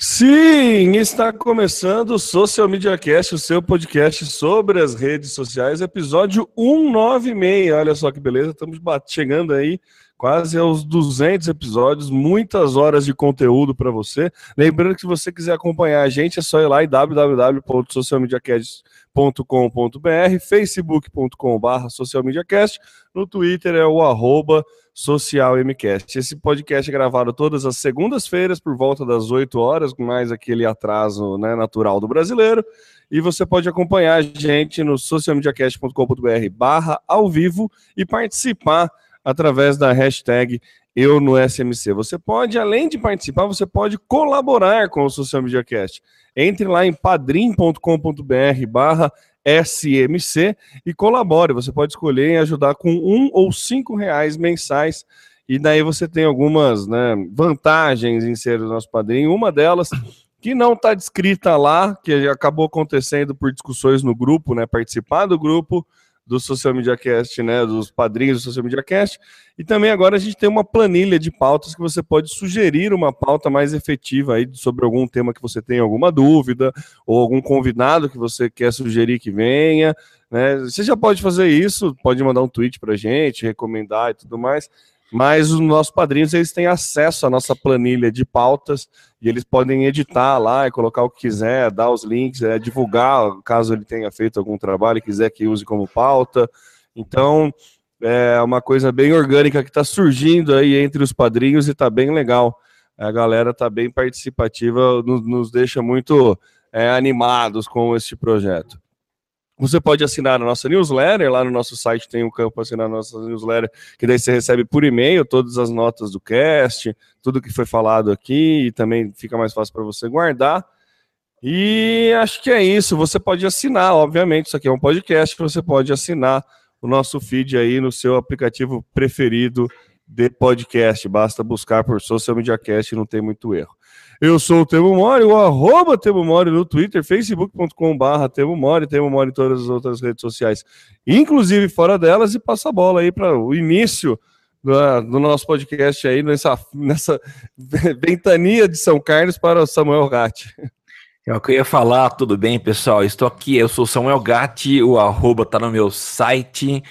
Sim, está começando o Social Media Cast, o seu podcast sobre as redes sociais, episódio 196. Olha só que beleza, estamos chegando aí quase aos 200 episódios, muitas horas de conteúdo para você. Lembrando que se você quiser acompanhar a gente, é só ir lá em www.socialmediacast.com.br, facebook.com.br socialmediacast, no Twitter é o arroba Social MCast. Esse podcast é gravado todas as segundas-feiras por volta das 8 horas, com mais aquele atraso né, natural do brasileiro. E você pode acompanhar a gente no socialmediacast.com.br barra ao vivo e participar através da hashtag eu no SMC. Você pode, além de participar, você pode colaborar com o Social Media Cast. Entre lá em padrim.com.br barra SMC e colabore. Você pode escolher em ajudar com um ou cinco reais mensais. E daí você tem algumas né, vantagens em ser o nosso padrinho. Uma delas que não está descrita lá, que acabou acontecendo por discussões no grupo, né? Participar do grupo do Social Media Cast, né, dos padrinhos do Social Media Cast. E também agora a gente tem uma planilha de pautas que você pode sugerir uma pauta mais efetiva aí sobre algum tema que você tem alguma dúvida ou algum convidado que você quer sugerir que venha, né? Você já pode fazer isso, pode mandar um tweet pra gente, recomendar e tudo mais. Mas os nossos padrinhos eles têm acesso à nossa planilha de pautas e eles podem editar lá e colocar o que quiser, dar os links, é, divulgar caso ele tenha feito algum trabalho e quiser que use como pauta. Então é uma coisa bem orgânica que está surgindo aí entre os padrinhos e está bem legal. A galera está bem participativa, nos, nos deixa muito é, animados com este projeto. Você pode assinar a nossa newsletter, lá no nosso site tem um campo assinar a nossa newsletter, que daí você recebe por e-mail todas as notas do cast, tudo que foi falado aqui, e também fica mais fácil para você guardar. E acho que é isso. Você pode assinar, obviamente, isso aqui é um podcast, você pode assinar o nosso feed aí no seu aplicativo preferido de podcast. Basta buscar por Social Media Cast, não tem muito erro. Eu sou o Temo Mori, o arroba Temo Mori no Twitter, facebook.com barra Temo Mori, Temo Mori em todas as outras redes sociais, inclusive fora delas, e passa a bola aí para o início do, do, nosso podcast aí, nessa, nessa ventania de São Carlos para o Samuel Gatti. É eu ia falar, tudo bem, pessoal? Estou aqui, eu sou Samuel Gatti, o arroba tá no meu site,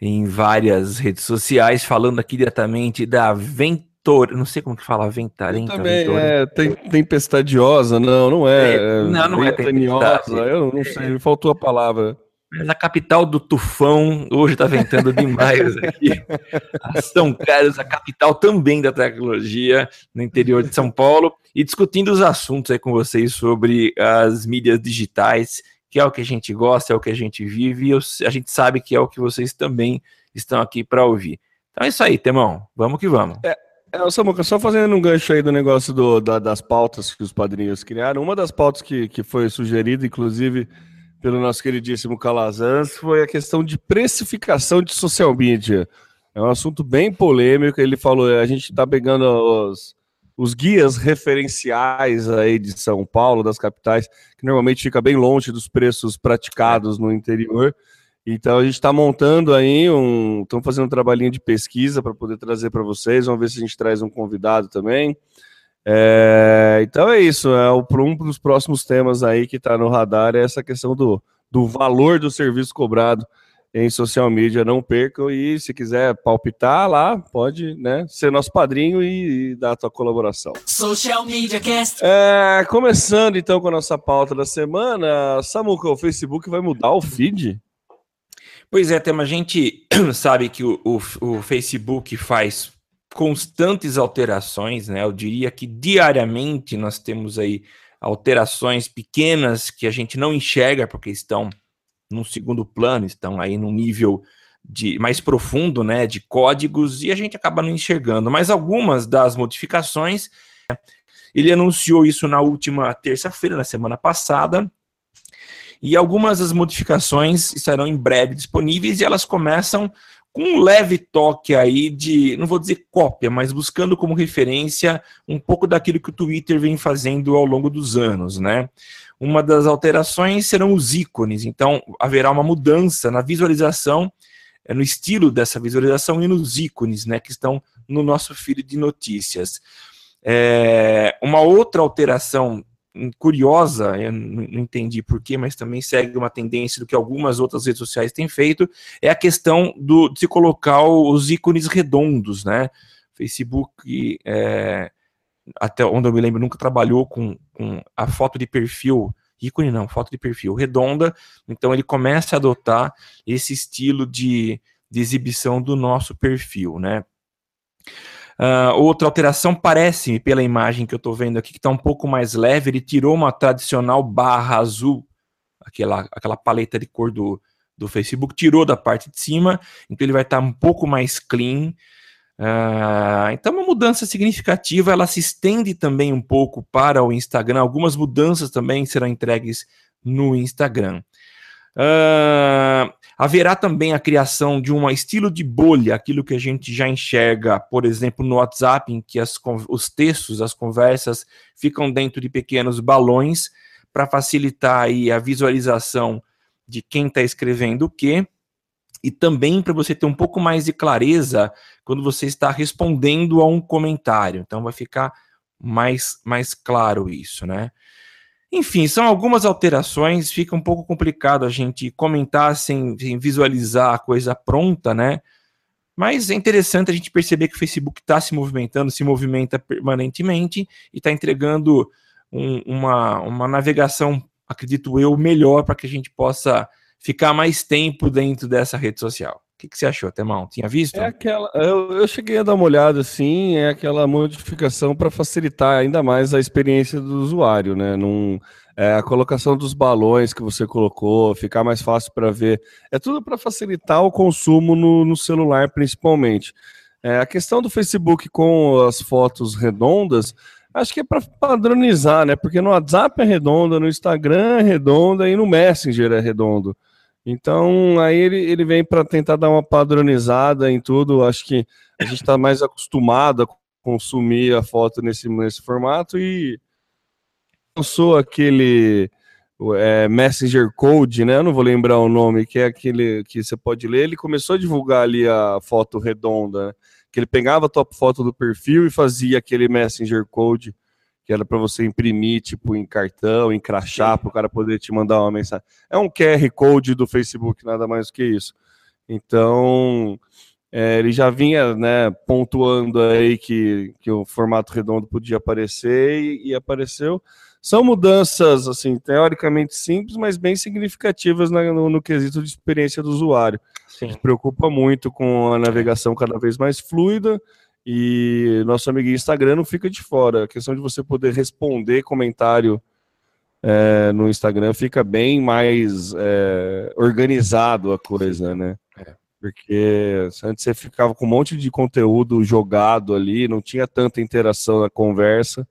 em várias redes sociais, falando aqui diretamente da Vent Ventor, não sei como que fala, ventarenta. Também é tem, tempestadiosa, não, não é. é não, não é tempestade. Eu não sei, me faltou a palavra. Mas a capital do tufão hoje está ventando demais aqui. A São Carlos, a capital também da tecnologia no interior de São Paulo, e discutindo os assuntos aí com vocês sobre as mídias digitais, que é o que a gente gosta, é o que a gente vive, e eu, a gente sabe que é o que vocês também estão aqui para ouvir. Então é isso aí, Temão. Vamos que vamos. É, é, Samuca, só fazendo um gancho aí do negócio do, da, das pautas que os padrinhos criaram, uma das pautas que, que foi sugerida, inclusive, pelo nosso queridíssimo Calazans, foi a questão de precificação de social media. É um assunto bem polêmico. Ele falou: a gente está pegando os, os guias referenciais aí de São Paulo, das capitais, que normalmente fica bem longe dos preços praticados no interior. Então a gente está montando aí um, estamos fazendo um trabalhinho de pesquisa para poder trazer para vocês. Vamos ver se a gente traz um convidado também. É, então é isso. É o um dos próximos temas aí que está no radar é essa questão do, do valor do serviço cobrado em social media. Não percam e se quiser palpitar lá, pode, né, ser nosso padrinho e, e dar a tua colaboração. Social Media Cast. É, começando então com a nossa pauta da semana, Samuca, o Facebook vai mudar o feed? Pois é, Tema, a gente sabe que o, o, o, Facebook faz constantes alterações, né? Eu diria que diariamente nós temos aí alterações pequenas que a gente não enxerga porque estão num segundo plano, estão aí num nível de mais profundo, né, de códigos e a gente acaba não enxergando. Mas algumas das modificações, ele anunciou isso na última terça-feira, na semana passada, e algumas das modificações estarão em breve disponíveis e elas começam com um leve toque aí de, não vou dizer cópia, mas buscando como referência um pouco daquilo que o Twitter vem fazendo ao longo dos anos, né? Uma das alterações serão os ícones, então haverá uma mudança na visualização, eh, no estilo dessa visualização e nos ícones, né, que estão no nosso feed de notícias. É, uma outra alteração curiosa, eu não entendi porquê, mas também segue uma tendência do que algumas outras redes sociais têm feito, é a questão do, de se colocar os ícones redondos, né? Facebook, é, até onde eu me lembro, nunca trabalhou com, com a foto de perfil, ícone não, foto de perfil redonda, então ele começa a adotar esse estilo de, de exibição do nosso perfil, né? Uh, outra alteração parece-me, pela imagem que eu estou vendo aqui, que está um pouco mais leve, ele tirou uma tradicional barra azul, aquela, aquela paleta de cor do, do Facebook, tirou da parte de cima, então ele vai estar tá um pouco mais clean. Uh, então, uma mudança significativa, ela se estende também um pouco para o Instagram. Algumas mudanças também serão entregues no Instagram. Uh, Haverá também a criação de um estilo de bolha, aquilo que a gente já enxerga, por exemplo, no WhatsApp, em que as, os textos, as conversas ficam dentro de pequenos balões para facilitar aí a visualização de quem está escrevendo o quê e também para você ter um pouco mais de clareza quando você está respondendo a um comentário. Então vai ficar mais, mais claro isso, né? Enfim, são algumas alterações, fica um pouco complicado a gente comentar sem, sem visualizar a coisa pronta, né? Mas é interessante a gente perceber que o Facebook está se movimentando, se movimenta permanentemente e está entregando um, uma, uma navegação, acredito eu, melhor para que a gente possa ficar mais tempo dentro dessa rede social. O que, que você achou, Temão? Tinha visto? É aquela. Eu, eu cheguei a dar uma olhada assim, é aquela modificação para facilitar ainda mais a experiência do usuário, né? Num, é, a colocação dos balões que você colocou, ficar mais fácil para ver. É tudo para facilitar o consumo no, no celular, principalmente. É, a questão do Facebook com as fotos redondas, acho que é para padronizar, né? Porque no WhatsApp é redonda, no Instagram é redonda e no Messenger é redondo. Então, aí ele, ele vem para tentar dar uma padronizada em tudo. Acho que a gente está mais acostumado a consumir a foto nesse, nesse formato e lançou aquele é, Messenger Code, né? Eu não vou lembrar o nome, que é aquele que você pode ler. Ele começou a divulgar ali a foto redonda, né? que ele pegava a tua foto do perfil e fazia aquele Messenger Code que era para você imprimir, tipo, em cartão, em crachá, para o cara poder te mandar uma mensagem. É um QR Code do Facebook, nada mais do que isso. Então, é, ele já vinha né, pontuando aí que, que o formato redondo podia aparecer e, e apareceu. São mudanças, assim, teoricamente simples, mas bem significativas na, no, no, quesito de experiência do usuário. Sim. Se preocupa muito com a navegação cada vez mais fluida, e nosso amiguinho Instagram não fica de fora. A questão de você poder responder comentário é, no Instagram fica bem mais é, organizado a coisa, né? É. Porque antes você ficava com um monte de conteúdo jogado ali, não tinha tanta interação na conversa.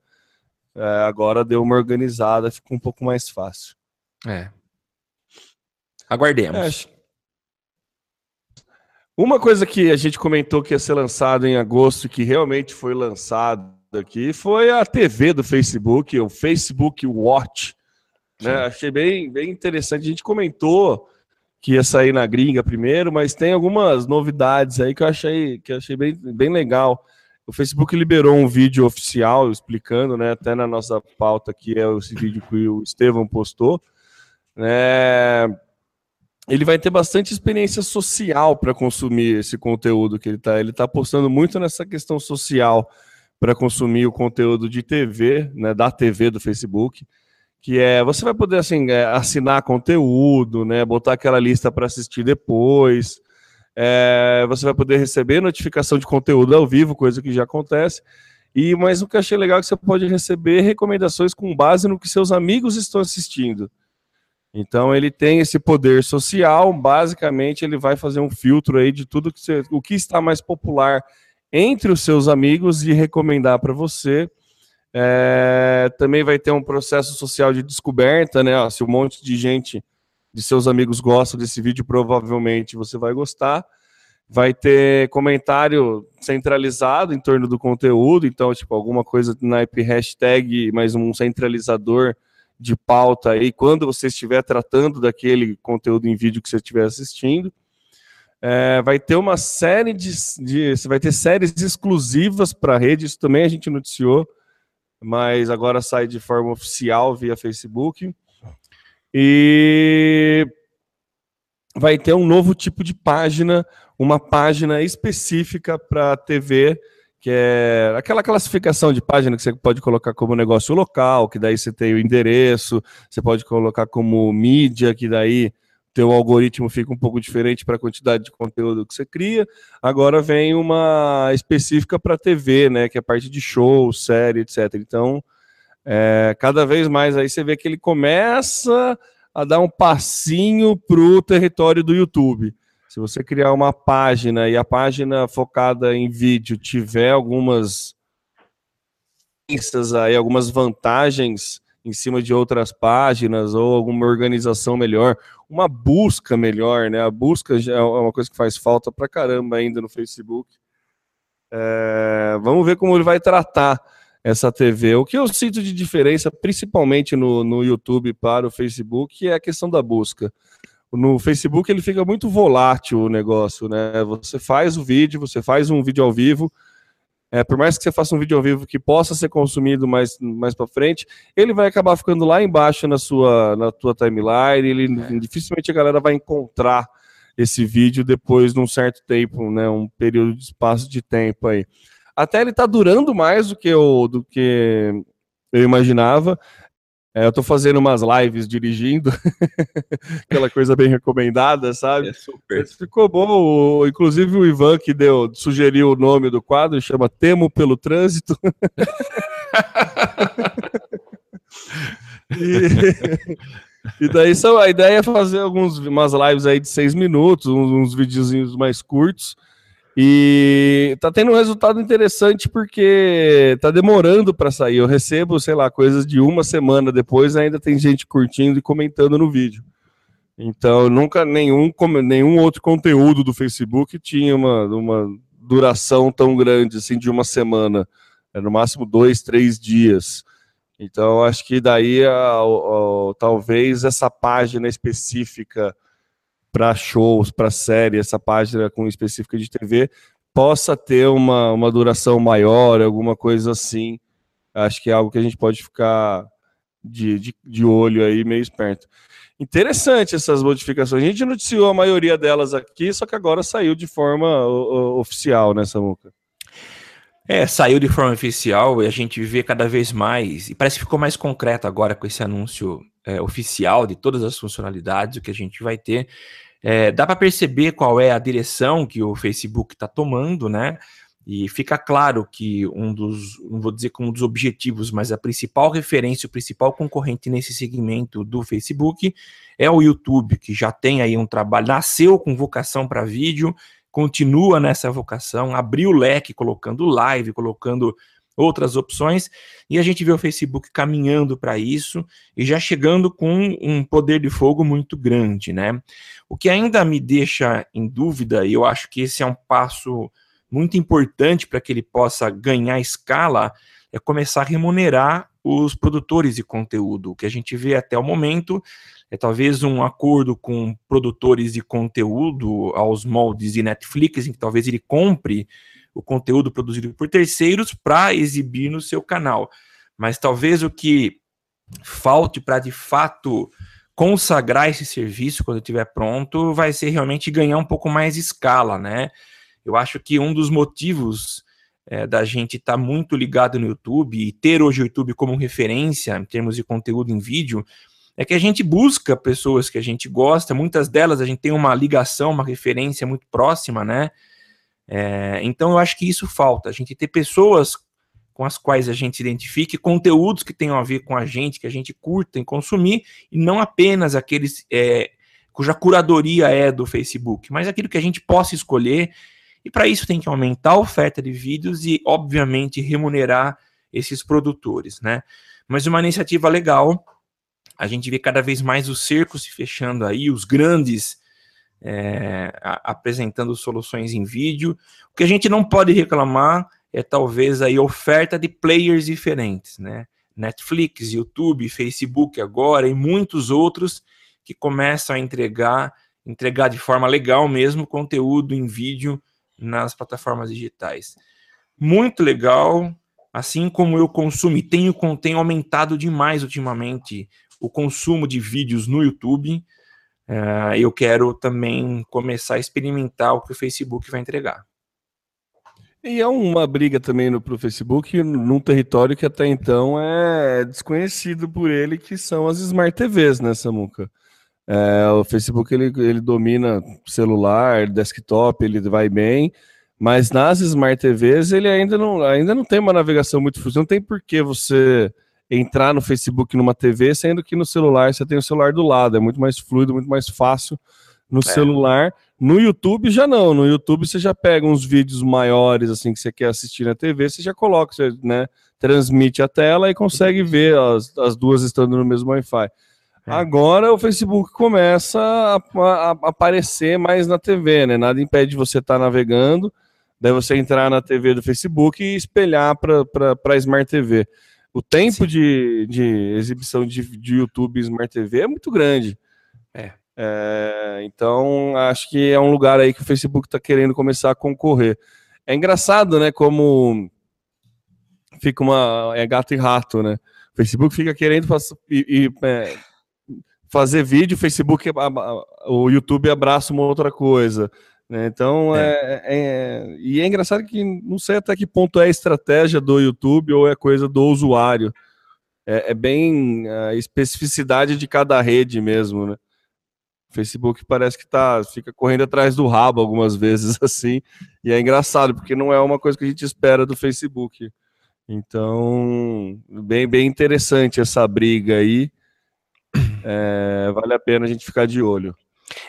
É, agora deu uma organizada, fica um pouco mais fácil. É. Aguardemos. Uma coisa que a gente comentou que ia ser lançado em agosto, que realmente foi lançado aqui, foi a TV do Facebook, o Facebook Watch. Né? Achei bem, bem interessante. A gente comentou que ia sair na gringa primeiro, mas tem algumas novidades aí que eu achei, que eu achei bem, bem legal. O Facebook liberou um vídeo oficial explicando, né? Até na nossa pauta aqui é esse vídeo que o Estevão postou. Né? Ele vai ter bastante experiência social para consumir esse conteúdo que ele está. Ele está apostando muito nessa questão social para consumir o conteúdo de TV, né, da TV do Facebook, que é você vai poder assim é, assinar conteúdo, né, botar aquela lista para assistir depois. É, você vai poder receber notificação de conteúdo ao vivo, coisa que já acontece. E mas o que eu achei legal é que você pode receber recomendações com base no que seus amigos estão assistindo. Então ele tem esse poder social, basicamente ele vai fazer um filtro aí de tudo que você, o que está mais popular entre os seus amigos e recomendar para você. É, também vai ter um processo social de descoberta, né? Ó, se um monte de gente de seus amigos gosta desse vídeo, provavelmente você vai gostar. Vai ter comentário centralizado em torno do conteúdo, então, tipo, alguma coisa na hashtag, mais um centralizador de pauta aí quando você estiver tratando daquele conteúdo em vídeo que você estiver assistindo. É, vai ter uma série de, de, Você vai ter séries exclusivas para a rede, isso também a gente noticiou. mas agora sai de forma oficial via Facebook. E vai ter um novo tipo de página, uma página específica para TV, que é aquela classificação de página que você pode colocar como negócio local, que daí você tem o endereço, você pode colocar como mídia, que daí teu algoritmo fica um pouco diferente para a quantidade de conteúdo que você cria. Agora vem uma específica para TV, né, que é a parte de show, série, etc. Então, é, cada vez mais aí você vê que ele começa a dar um passinho para o território do YouTube. Se você criar uma página e a página focada em vídeo tiver algumas aí, algumas vantagens em cima de outras páginas ou alguma organização melhor, uma busca melhor, né? A busca já é uma coisa que faz falta pra caramba ainda no Facebook. É, vamos ver como ele vai tratar essa TV. O que eu sinto de diferença, principalmente no, no YouTube para o Facebook, é a questão da busca. No Facebook ele fica muito volátil o negócio, né? Você faz o vídeo, você faz um vídeo ao vivo, é, por mais que você faça um vídeo ao vivo que possa ser consumido mais, mais para frente, ele vai acabar ficando lá embaixo na sua na tua timeline, ele é. dificilmente a galera vai encontrar esse vídeo depois de um certo tempo, né, um período de espaço de tempo aí até ele tá durando mais do que eu, do que eu imaginava. É, eu tô fazendo umas lives dirigindo, aquela coisa bem recomendada, sabe? É super. Ficou bom. inclusive o Ivan que deu, sugeriu o nome do quadro, chama Temo pelo Trânsito. e, e, daí são, a ideia é fazer algumas umas lives aí de seis minutos, uns, uns videozinhos mais curtos. E tá tendo um resultado interessante porque tá demorando para sair. Eu recebo, sei lá, coisas de uma semana depois, ainda tem gente curtindo e comentando no vídeo. Então, nunca nenhum, nenhum outro conteúdo do Facebook tinha uma, uma duração tão grande assim de uma semana. É no máximo dois, três dias. Então, acho que daí a, a, talvez essa página específica para shows, para série, essa página com específica de TV, possa ter uma, uma duração maior, alguma coisa assim. Acho que é algo que a gente pode ficar de, de, de olho aí, meio esperto. Interessante essas modificações. A gente noticiou a maioria delas aqui, só que agora saiu de forma o, o, oficial, né, Samuca? É, saiu de forma oficial e a gente vê cada vez mais, e parece que ficou mais concreto agora com esse anúncio é, oficial de todas as funcionalidades, o que a gente vai ter. É, dá para perceber qual é a direção que o Facebook está tomando, né? E fica claro que um dos, não vou dizer como um dos objetivos, mas a principal referência, o principal concorrente nesse segmento do Facebook é o YouTube, que já tem aí um trabalho, nasceu com vocação para vídeo, continua nessa vocação, abriu o leque, colocando live, colocando outras opções, e a gente vê o Facebook caminhando para isso e já chegando com um poder de fogo muito grande, né? O que ainda me deixa em dúvida, e eu acho que esse é um passo muito importante para que ele possa ganhar escala, é começar a remunerar os produtores de conteúdo. O que a gente vê até o momento é talvez um acordo com produtores de conteúdo aos moldes de Netflix, em que talvez ele compre o conteúdo produzido por terceiros para exibir no seu canal. Mas talvez o que falte para de fato consagrar esse serviço quando estiver pronto vai ser realmente ganhar um pouco mais escala, né? Eu acho que um dos motivos é, da gente estar tá muito ligado no YouTube e ter hoje o YouTube como referência em termos de conteúdo em vídeo é que a gente busca pessoas que a gente gosta, muitas delas a gente tem uma ligação, uma referência muito próxima, né? É, então eu acho que isso falta, a gente ter pessoas com as quais a gente se identifique, conteúdos que tenham a ver com a gente, que a gente curta em consumir, e não apenas aqueles é, cuja curadoria é do Facebook, mas aquilo que a gente possa escolher, e para isso tem que aumentar a oferta de vídeos e, obviamente, remunerar esses produtores, né? Mas uma iniciativa legal, a gente vê cada vez mais o cerco se fechando aí, os grandes é, apresentando soluções em vídeo. O que a gente não pode reclamar é talvez aí oferta de players diferentes, né? Netflix, YouTube, Facebook agora e muitos outros que começam a entregar, entregar de forma legal mesmo conteúdo em vídeo nas plataformas digitais. Muito legal. assim como eu consumo e tenho, tenho aumentado demais ultimamente o consumo de vídeos no YouTube, uh, eu quero também começar a experimentar o que o Facebook vai entregar. E é uma briga também para o Facebook num território que até então é desconhecido por ele, que são as Smart TVs, né, Samuca? É, o Facebook ele, ele domina celular, desktop, ele vai bem, mas nas Smart TVs ele ainda não, ainda não tem uma navegação muito fluida. Não tem por que você entrar no Facebook numa TV, sendo que no celular você tem o celular do lado. É muito mais fluido, muito mais fácil no é. celular. No YouTube já não. No YouTube você já pega uns vídeos maiores assim que você quer assistir na TV, você já coloca, você né, transmite a tela e consegue ver as, as duas estando no mesmo Wi-Fi. É. Agora o Facebook começa a, a, a, aparecer mais na TV, né? Nada impede você estar tá navegando Daí você entrar na TV do Facebook e espelhar para a Smart TV. O tempo de, de exibição de, de YouTube Smart TV é muito grande. É. é. Então, acho que é um lugar aí que o Facebook está querendo começar a concorrer. É engraçado, né? Como fica uma. É gato e rato, né? O Facebook fica querendo e, e, é, fazer vídeo, o Facebook, o YouTube abraça uma outra coisa. Né? Então, é. É, é, e é engraçado que não sei até que ponto é estratégia do YouTube ou é coisa do usuário. É, é bem a especificidade de cada rede mesmo, né? O Facebook parece que tá, fica correndo atrás do rabo algumas vezes assim, e é engraçado, porque não é uma coisa que a gente espera do Facebook. Então, bem, bem interessante essa briga aí. É, vale a pena a gente ficar de olho.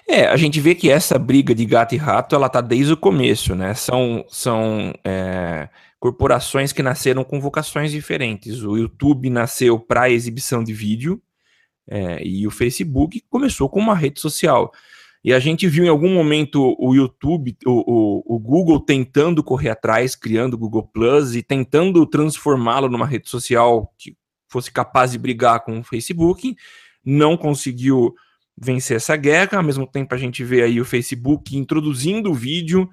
É, a gente vê que essa briga de gato e rato, ela tá desde o começo, né? São, são é, corporações que nasceram com vocações diferentes. O YouTube nasceu para exibição de vídeo é, e o Facebook começou com uma rede social. E a gente viu em algum momento o YouTube, o, o, o Google tentando correr atrás, criando o Google Plus e tentando transformá-lo numa rede social que fosse capaz de brigar com o Facebook. Não conseguiu vencer essa guerra. Ao mesmo tempo, a gente vê aí o Facebook introduzindo o vídeo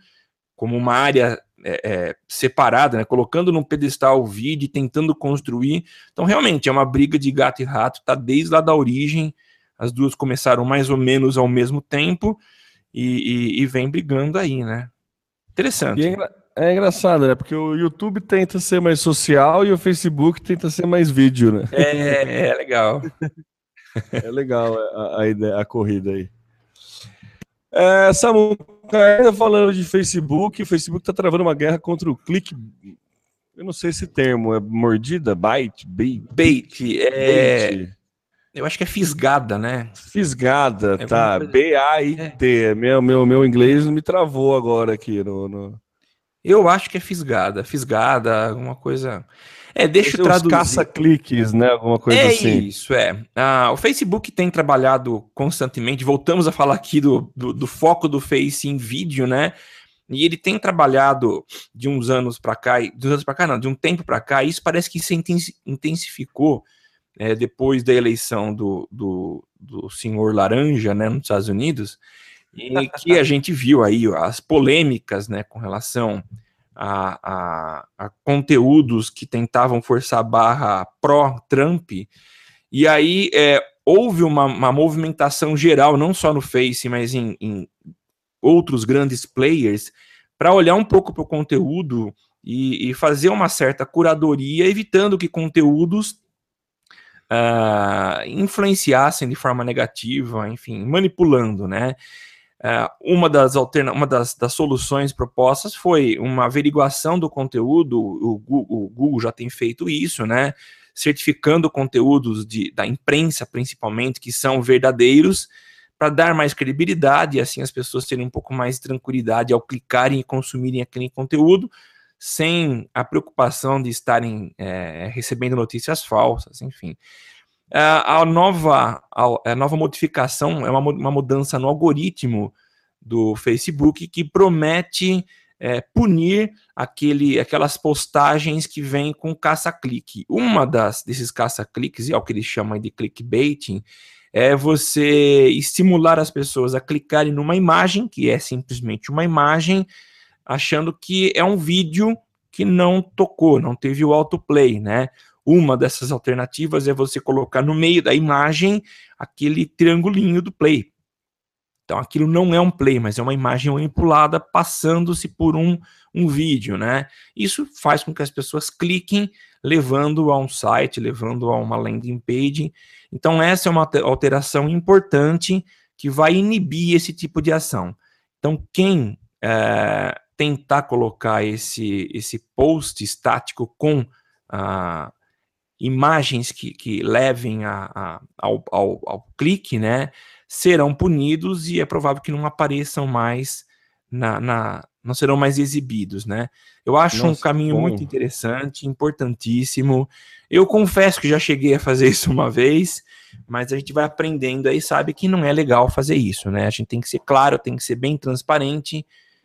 como uma área é, é, separada, né? colocando num pedestal o vídeo e tentando construir. Então, realmente, é uma briga de gato e rato, tá desde lá da origem. As duas começaram mais ou menos ao mesmo tempo e, e, e vem brigando aí, né? Interessante. É, é, engraçado, né? Porque o YouTube tenta ser mais social e o Facebook tenta ser mais vídeo, né? É, é legal. É legal a, a, ideia, a corrida aí. É, Samu, ainda falando de Facebook, o Facebook está travando uma guerra contra o click. Eu não sei esse termo, é mordida, bite, bait, bait, é. Bait. Eu acho que é fisgada, né? Fisgada, é tá. B-A-I-T. É. Meu, meu, meu inglês me travou agora aqui no, no... Eu acho que é fisgada, fisgada, alguma coisa. É, deixa eu traduzir. caça-cliques, né? Alguma coisa é assim. Isso, é. Ah, o Facebook tem trabalhado constantemente, voltamos a falar aqui do, do, do foco do Face em vídeo, né? E ele tem trabalhado de uns anos para cá, de uns anos para cá, não, de um tempo para cá, e isso parece que se intensificou é, depois da eleição do, do, do senhor Laranja, né, nos Estados Unidos, e que a gente viu aí as polêmicas, né, com relação a, a, a conteúdos que tentavam forçar a barra pró-Trump, e aí é, houve uma, uma, movimentação geral, não só no Face, mas em, em outros grandes players, para olhar um pouco para o conteúdo e, e, fazer uma certa curadoria, evitando que conteúdos uh, influenciassem de forma negativa, enfim, manipulando, né? É, uma das, alterna uma das, das, soluções propostas foi uma averiguação do conteúdo, o Google, o Google já tem feito isso, né? Certificando conteúdos de, da imprensa, principalmente, que são verdadeiros, para dar mais credibilidade e assim as pessoas terem um pouco mais de tranquilidade ao clicarem e consumirem aquele conteúdo, sem a preocupação de estarem é, recebendo notícias falsas, enfim. É, a, nova, a, nova modificação é uma, uma mudança no algoritmo do Facebook que promete é, punir aquele, aquelas postagens que vêm com caça-clique. Uma das desses caça-cliques, é o que eles chamam de clickbaiting, é você estimular as pessoas a clicarem numa imagem, que é simplesmente uma imagem, achando que é um vídeo que não tocou, não teve o autoplay, né? Uma dessas alternativas é você colocar no meio da imagem aquele triangulinho do play. Então aquilo não é um play, mas é uma imagem manipulada passando-se por um, um vídeo, né? Isso faz com que as pessoas cliquem, levando a um site, levando a uma landing page. Então essa é uma alteração importante que vai inibir esse tipo de ação. Então quem é, tentar colocar esse, esse post estático com ah, imagens que, que levem a, a ao, ao, ao clique, né? serão punidos e é provável que não apareçam mais na, na não serão mais exibidos, né? Eu acho Nossa, um caminho bom. muito interessante, importantíssimo. Eu confesso que já cheguei a fazer isso uma vez, mas a gente vai aprendendo aí, sabe que não é legal fazer isso, né? A gente tem que ser claro, tem que ser bem transparente.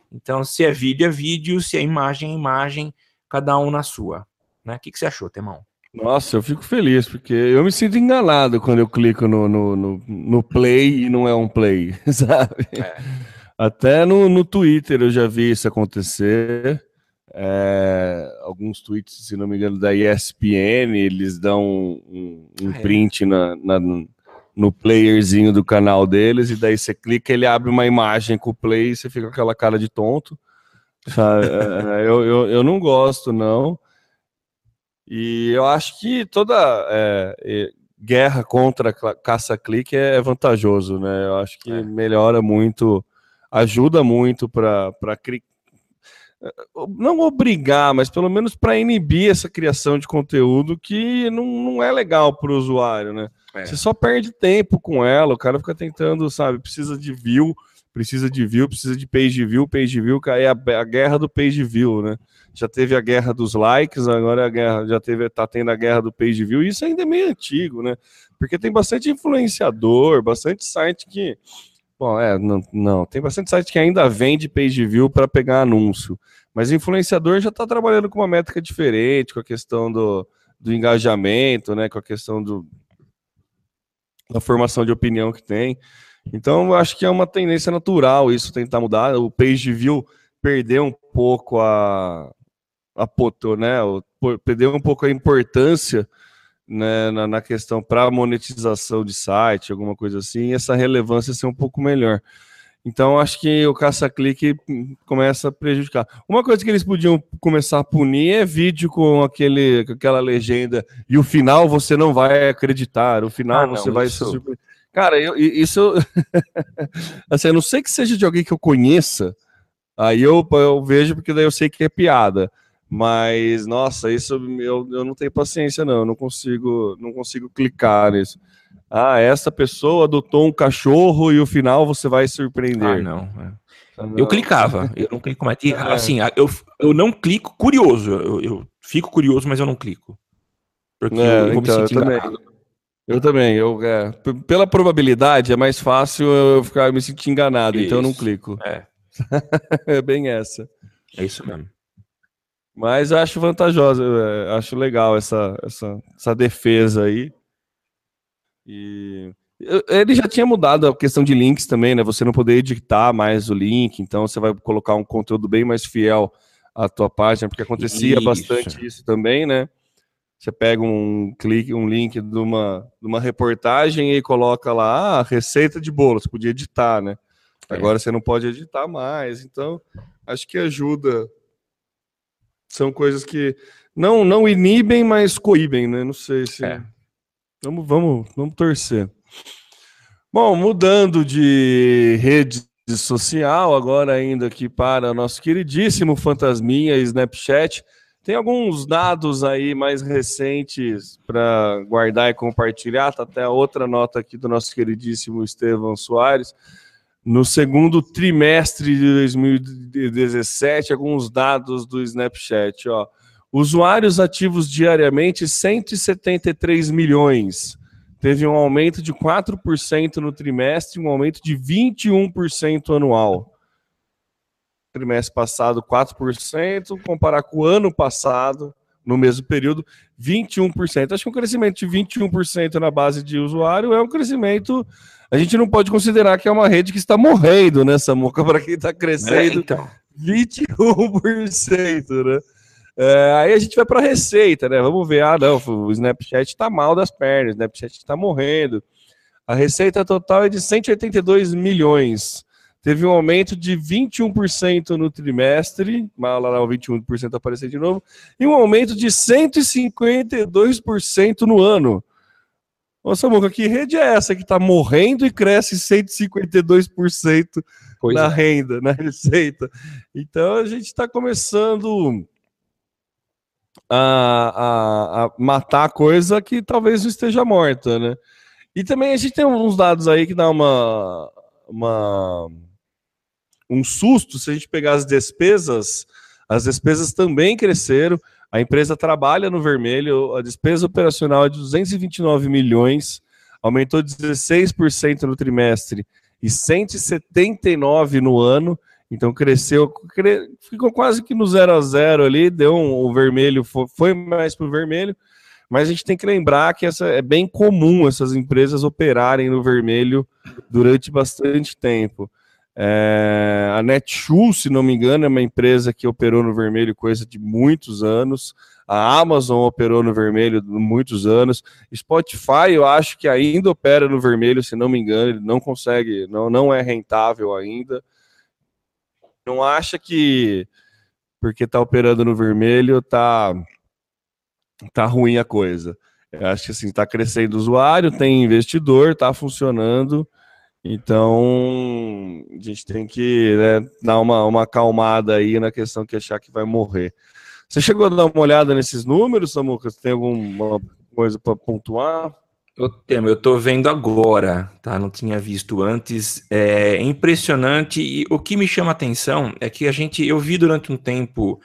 Então, se é vídeo, é vídeo, se é imagem, é imagem, cada um na sua. Né? O que, que você achou, Temão? Nossa, eu fico feliz, porque eu me sinto enganado quando eu clico no, no, no, no play e não é um play, sabe? É. Até no, no Twitter eu já vi isso acontecer. É, alguns tweets, se não me engano, da ESPN, eles dão um, um ah, é. print na, na, no playerzinho do canal deles, e daí você clica, ele abre uma imagem com o play e você fica com aquela cara de tonto. É, eu, eu, eu não gosto, não. E eu acho que toda é, guerra contra caça-clique é vantajoso, né? Eu acho que é. melhora muito, ajuda muito para não obrigar, mas pelo menos para inibir essa criação de conteúdo que não, não é legal para o usuário, né? É. Você só perde tempo com ela, o cara fica tentando, sabe, precisa de view, precisa de view, precisa de page view, page view, é a, a guerra do page view, né? já teve a guerra dos likes, agora a guerra já teve, tá tendo a guerra do page view, isso ainda é meio antigo, né? Porque tem bastante influenciador, bastante site que. Bom, é, não, não tem bastante site que ainda vende page view para pegar anúncio. Mas influenciador já está trabalhando com uma métrica diferente, com a questão do, do engajamento, né? Com a questão do, da formação de opinião que tem. Então, eu acho que é uma tendência natural isso tentar mudar. O page view perdeu um pouco a, apotou, né? Perdeu um pouco a importância né, na, na questão para monetização de site, alguma coisa assim, e essa relevância ser um pouco melhor. Então, acho que o caça-clique começa a prejudicar. Uma coisa que eles podiam começar a punir é vídeo com, aquele, com aquela legenda e o final você não vai acreditar, o final ah, não, você vai isso... se surpreender. Cara, eu, isso. assim, a não sei que seja de alguém que eu conheça, aí eu, eu vejo porque daí eu sei que é piada. Mas, nossa, isso eu, eu não tenho paciência, não. Eu não consigo, não consigo clicar nisso. Ah, essa pessoa adotou um cachorro e o final você vai surpreender. Ah, não. É. Ah. Eu clicava, eu não clico mais. E, é. assim, eu, eu não clico curioso. Eu, eu fico curioso, mas eu não clico. Porque é, eu vou então, me sentir eu também. Eu também, eu, é, pela probabilidade é mais fácil eu ficar me sentir enganado, isso. então eu não clico. É. é bem essa. É isso mesmo. Mas eu acho vantajosa, eu acho legal essa, essa, essa defesa aí. E ele já tinha mudado a questão de links também, né? Você não poder editar mais o link, então você vai colocar um conteúdo bem mais fiel à tua página, porque acontecia isso. bastante isso também, né? Você pega um clique, um link de uma, de uma reportagem e coloca lá, ah, receita de bolo, você podia editar, né? É. Agora você não pode editar mais, então acho que ajuda são coisas que não não inibem, mas coíbem, né? Não sei se. É. Vamos, vamos, vamos torcer. Bom, mudando de rede social, agora ainda aqui para nosso queridíssimo Fantasminha Snapchat. Tem alguns dados aí mais recentes para guardar e compartilhar. Tá até outra nota aqui do nosso queridíssimo Estevão Soares. No segundo trimestre de 2017, alguns dados do Snapchat, ó. Usuários ativos diariamente, 173 milhões. Teve um aumento de 4% no trimestre, um aumento de 21% anual. Trimestre passado, 4%, comparar com o ano passado, no mesmo período, 21%. Acho que um crescimento de 21% na base de usuário é um crescimento a gente não pode considerar que é uma rede que está morrendo nessa moca para quem está crescendo. É, então. 21%, né? É, aí a gente vai para a receita, né? Vamos ver, ah, não, o Snapchat está mal das pernas, o Snapchat está morrendo. A receita total é de 182 milhões. Teve um aumento de 21% no trimestre, mal lá o 21% aparecer de novo, e um aumento de 152% no ano. Ô Samuca, que rede é essa que está morrendo e cresce 152% pois na é. renda, na receita? Então a gente está começando a, a, a, matar coisa que talvez não esteja morta, né? E também a gente tem uns dados aí que dá uma, uma um susto se a gente pegar as despesas. As despesas também cresceram. A empresa trabalha no vermelho, a despesa operacional é de 229 milhões, aumentou 16% no trimestre e 179 no ano. Então cresceu, cre... ficou quase que no zero a zero ali, deu um, o vermelho, foi, mais para o vermelho, mas a gente tem que lembrar que essa, é bem comum essas empresas operarem no vermelho durante bastante tempo. É, a Netshoes, se não me engano, é uma empresa que operou no vermelho coisa de muitos anos. A Amazon operou no vermelho muitos anos. Spotify, eu acho que ainda opera no vermelho, se não me engano, ele não consegue, não, não é rentável ainda. Não acha que porque está operando no vermelho tá tá ruim a coisa. Eu acho que assim, está crescendo usuário, tem investidor, está funcionando. Então, a gente tem que né, dar uma, uma acalmada aí na questão que achar que vai morrer. Você chegou a dar uma olhada nesses números, Samuca? Você tem alguma coisa para pontuar? Eu tenho, eu estou vendo agora, tá? Não tinha visto antes. É impressionante e o que me chama a atenção é que a gente, eu vi durante um tempo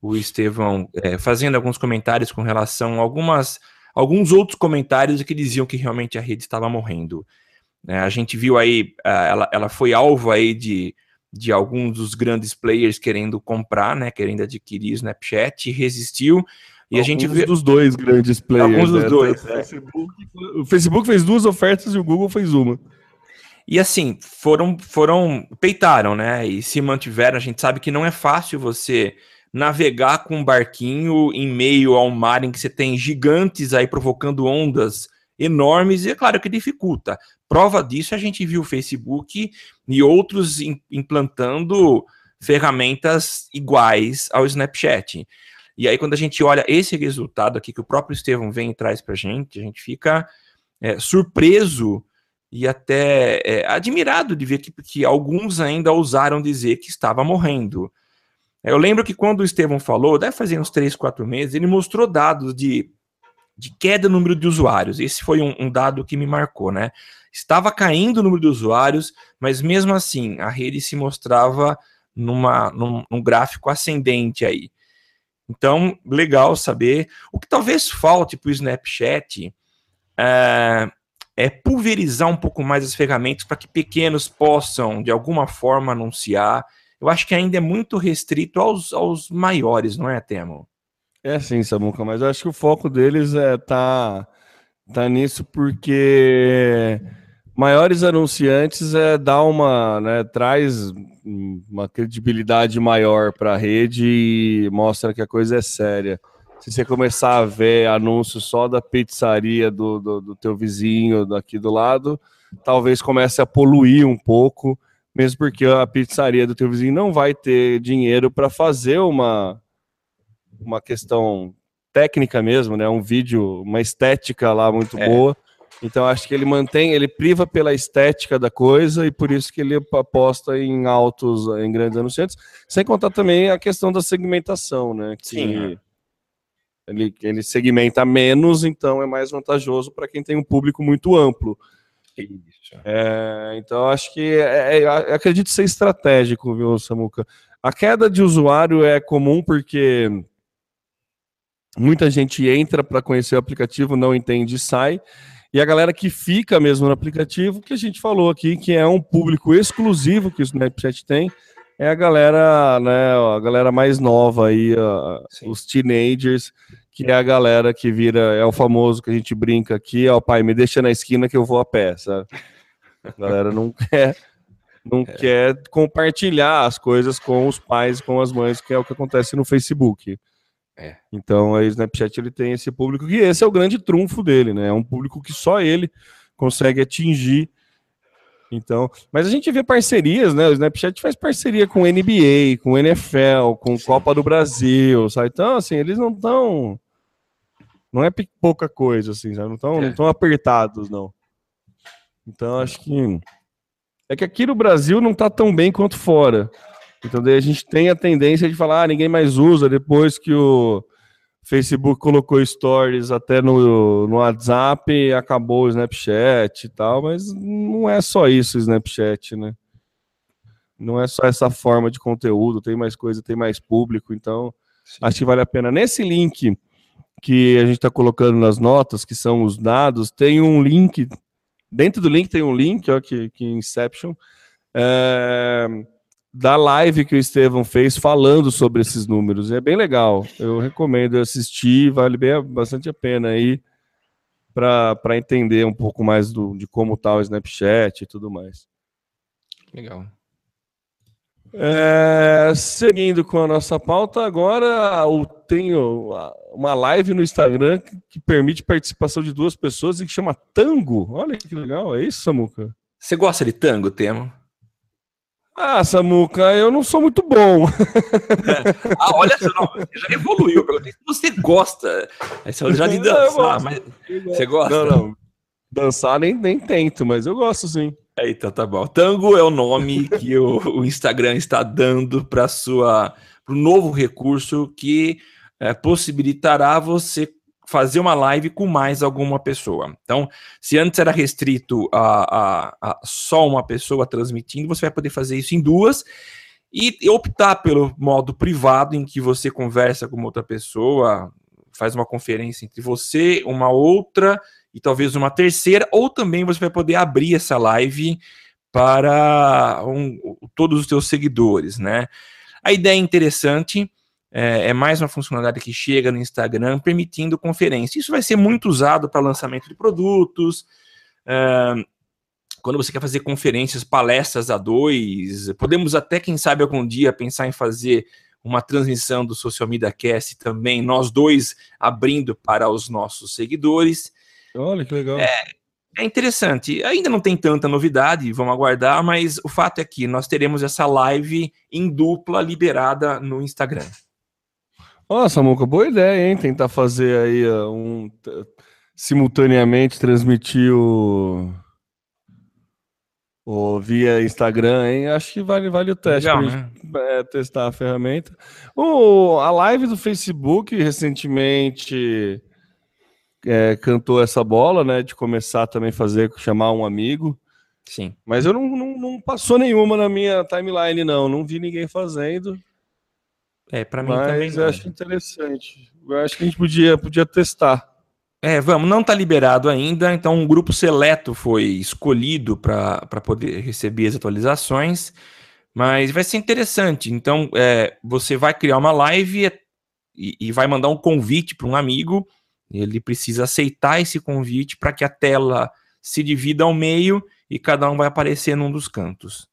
o Estevão é, fazendo alguns comentários com relação a algumas, alguns outros comentários que diziam que realmente a rede estava morrendo. Né? A gente viu aí, ela, ela foi alvo aí de, de alguns dos grandes players querendo comprar, né, querendo adquirir o Snapchat, resistiu. E alguns a gente viu dos dois grandes players. Alguns dos né? dois. É. Facebook, o Facebook fez duas ofertas e o Google fez uma. E assim, foram, foram, peitaram, né? E se mantiveram. A gente sabe que não é fácil você navegar com um barquinho em meio a um mar em que você tem gigantes aí provocando ondas enormes, e é claro que dificulta. Prova disso a gente viu o Facebook e outros implantando ferramentas iguais ao Snapchat. E aí, quando a gente olha esse resultado aqui que o próprio Estevão vem e traz para a gente, a gente fica é, surpreso e até é, admirado de ver que, que alguns ainda ousaram dizer que estava morrendo. Eu lembro que quando o Estevão falou, deve fazer uns 3, 4 meses, ele mostrou dados de de queda no número de usuários. Esse foi um, um, dado que me marcou, né? Estava caindo o número de usuários, mas mesmo assim a rede se mostrava numa, num, num gráfico ascendente aí. Então, legal saber. O que talvez falte para o Snapchat é, é pulverizar um pouco mais as ferramentas para que pequenos possam, de alguma forma, anunciar. Eu acho que ainda é muito restrito aos, aos maiores, não é, Temo? É sim, Samuca, mas eu acho que o foco deles é tá, tá nisso porque maiores anunciantes é dar uma, né, traz uma credibilidade maior para a rede e mostra que a coisa é séria. Se você começar a ver anúncios só da pizzaria do, do, do teu vizinho daqui do lado, talvez comece a poluir um pouco, mesmo porque a pizzaria do teu vizinho não vai ter dinheiro para fazer uma uma questão técnica mesmo, né? Um vídeo, uma estética lá muito é. boa. Então acho que ele mantém, ele priva pela estética da coisa e por isso que ele aposta em altos, em grandes anunciantes, sem contar também a questão da segmentação, né? Que Sim. Ele, ele segmenta menos, então é mais vantajoso para quem tem um público muito amplo. É, então acho que é, é, acredito ser estratégico, viu, Samuca? A queda de usuário é comum porque Muita gente entra para conhecer o aplicativo, não entende e sai. E a galera que fica mesmo no aplicativo, que a gente falou aqui, que é um público exclusivo que o Snapchat tem, é a galera, né, a galera mais nova aí, os teenagers, que é a galera que vira, é o famoso que a gente brinca aqui, ó, pai, me deixa na esquina que eu vou a pé, sabe? A galera não quer, não é. quer compartilhar as coisas com os pais, com as mães, que é o que acontece no Facebook. É. Então, o Snapchat ele tem esse público que esse é o grande trunfo dele, né? É um público que só ele consegue atingir. Então, mas a gente vê parcerias, né? O Snapchat faz parceria com NBA, com NFL, com Sim. Copa do Brasil, sabe? Então, assim, eles não estão não é pouca coisa assim, sabe? Não estão é. não tão apertados não. Então, acho que é que aqui no Brasil não está tão bem quanto fora. Então daí a gente tem a tendência de falar, ah, ninguém mais usa depois que o Facebook colocou stories até no, no WhatsApp, acabou o Snapchat e tal, mas não é só isso o Snapchat, né? Não é só essa forma de conteúdo, tem mais coisa, tem mais público, então Sim. acho que vale a pena. Nesse link que a gente está colocando nas notas, que são os dados, tem um link, dentro do link tem um link, ó, que, que Inception, é da live que o Estevão fez falando sobre esses números. É bem legal. Eu recomendo assistir, vale bem, bastante a pena aí para entender um pouco mais do, de como está o Snapchat e tudo mais. Legal. É, seguindo com a nossa pauta, agora eu tenho uma live no Instagram que, que permite participação de duas pessoas e que chama Tango. Olha que legal, é isso, Samuca? Você gosta de tango, Temo? Ah, Samuca, eu não sou muito bom. É. Ah, olha só, já evoluiu. Você gosta. Você já de dançar, mas você gosta? Não, não. Dançar nem, nem tento, mas eu gosto sim. É, então tá bom. Tango é o nome que o, o Instagram está dando para sua para o novo recurso que é, possibilitará você fazer uma live com mais alguma pessoa. Então, se antes era restrito a, a, a, só uma pessoa transmitindo, você vai poder fazer isso em duas e optar pelo modo privado em que você conversa com outra pessoa, faz uma conferência entre você, uma outra e talvez uma terceira, ou também você vai poder abrir essa live para um, todos os seus seguidores, né? A ideia é interessante. É, é, mais uma funcionalidade que chega no Instagram permitindo conferência. Isso vai ser muito usado para lançamento de produtos. É, quando você quer fazer conferências, palestras a dois, podemos até, quem sabe, algum dia pensar em fazer uma transmissão do Social Media Cast também, nós dois abrindo para os nossos seguidores. Olha que legal. É, é interessante. Ainda não tem tanta novidade, vamos aguardar, mas o fato é que nós teremos essa live em dupla liberada no Instagram. Nossa, Muca, boa ideia, hein? Tentar fazer aí uh, um. simultaneamente transmitir o. o via Instagram, hein? Acho que vale, vale o teste Legal, né? é, testar a ferramenta. O, a live do Facebook recentemente é, cantou essa bola, né? De começar também a fazer, chamar um amigo. Sim. Mas eu não, não, não passou nenhuma na minha timeline, não. Não vi ninguém fazendo. É, para mim Mas também. eu acho interessante. Eu acho que a gente podia, podia testar. É, vamos, não está liberado ainda, então um grupo seleto foi escolhido para poder receber as atualizações, mas vai ser interessante. Então, é, você vai criar uma live e, e vai mandar um convite para um amigo, ele precisa aceitar esse convite para que a tela se divida ao meio e cada um vai aparecer num dos cantos.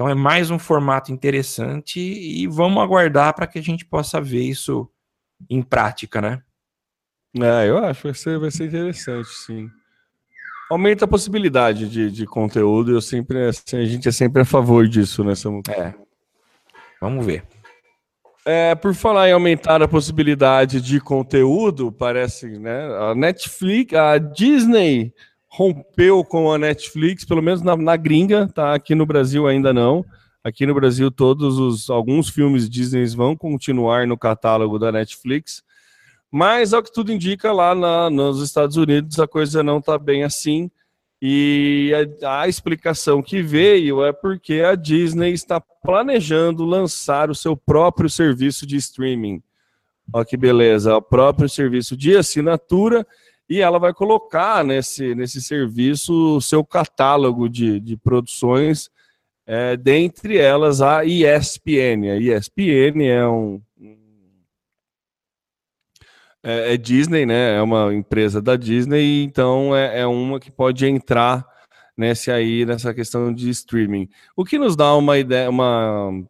Então é mais um formato interessante e vamos aguardar para que a gente possa ver isso em prática, né? É, eu acho que vai ser, vai ser interessante, sim. Aumenta a possibilidade de, de conteúdo, eu sempre, assim, a gente é sempre a favor disso, né? É. Vamos ver. É, por falar em aumentar a possibilidade de conteúdo, parece, né? A Netflix, a Disney rompeu com a Netflix, pelo menos na, na, gringa, tá? Aqui no Brasil ainda não. Aqui no Brasil, todos os alguns filmes Disney vão continuar no catálogo da Netflix, mas ao que tudo indica, lá na, nos Estados Unidos a coisa não está bem assim. E a, a, explicação que veio é porque a Disney está planejando lançar o seu próprio serviço de streaming. Olha que beleza, o próprio serviço de assinatura e ela vai colocar nesse, nesse serviço o seu catálogo de, de produções, é, dentre elas a ESPN. A ESPN é um. É, é Disney, né? É uma empresa da Disney, então é, é uma que pode entrar nesse aí, nessa questão de streaming. O que nos dá uma ideia, uma,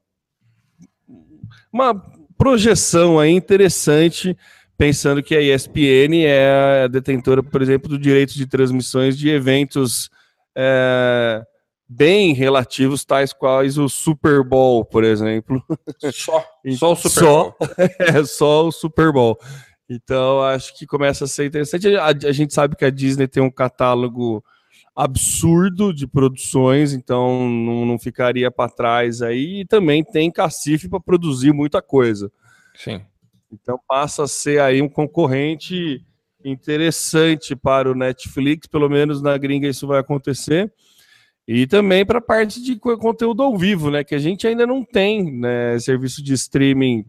uma projeção aí interessante, pensando que a ESPN é a detentora, por exemplo, do direito de transmissões de eventos é, bem relativos, tais quais o Super Bowl, por exemplo. Só, só o Super só, Bowl. é, só o Super Bowl. Então, acho que começa a ser interessante. A, a, gente sabe que a Disney tem um catálogo absurdo de produções, então não, não ficaria para trás aí. E também tem cacife para produzir muita coisa. Sim. Então passa a ser aí um concorrente interessante para o Netflix, pelo menos na gringa isso vai acontecer. E também para a parte de conteúdo ao vivo, né? Que a gente ainda não tem, né? Serviço de streaming